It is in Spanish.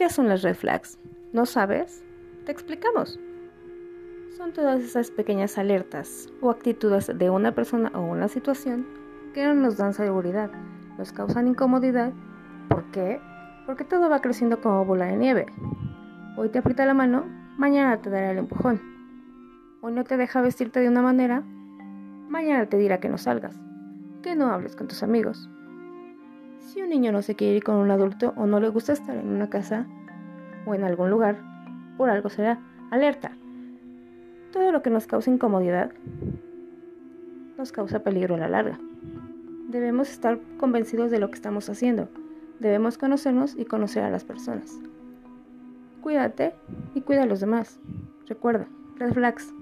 qué son las red? ¿No sabes? Te explicamos. Son todas esas pequeñas alertas o actitudes de una persona o una situación que no nos dan seguridad, nos causan incomodidad. ¿Por qué? Porque todo va creciendo como bola de nieve. Hoy te aprieta la mano, mañana te dará el empujón. Hoy no te deja vestirte de una manera, mañana te dirá que no salgas, que no hables con tus amigos. Si un niño no se quiere ir con un adulto o no le gusta estar en una casa o en algún lugar, por algo será. Alerta. Todo lo que nos causa incomodidad nos causa peligro a la larga. Debemos estar convencidos de lo que estamos haciendo. Debemos conocernos y conocer a las personas. Cuídate y cuida a los demás. Recuerda, red flags.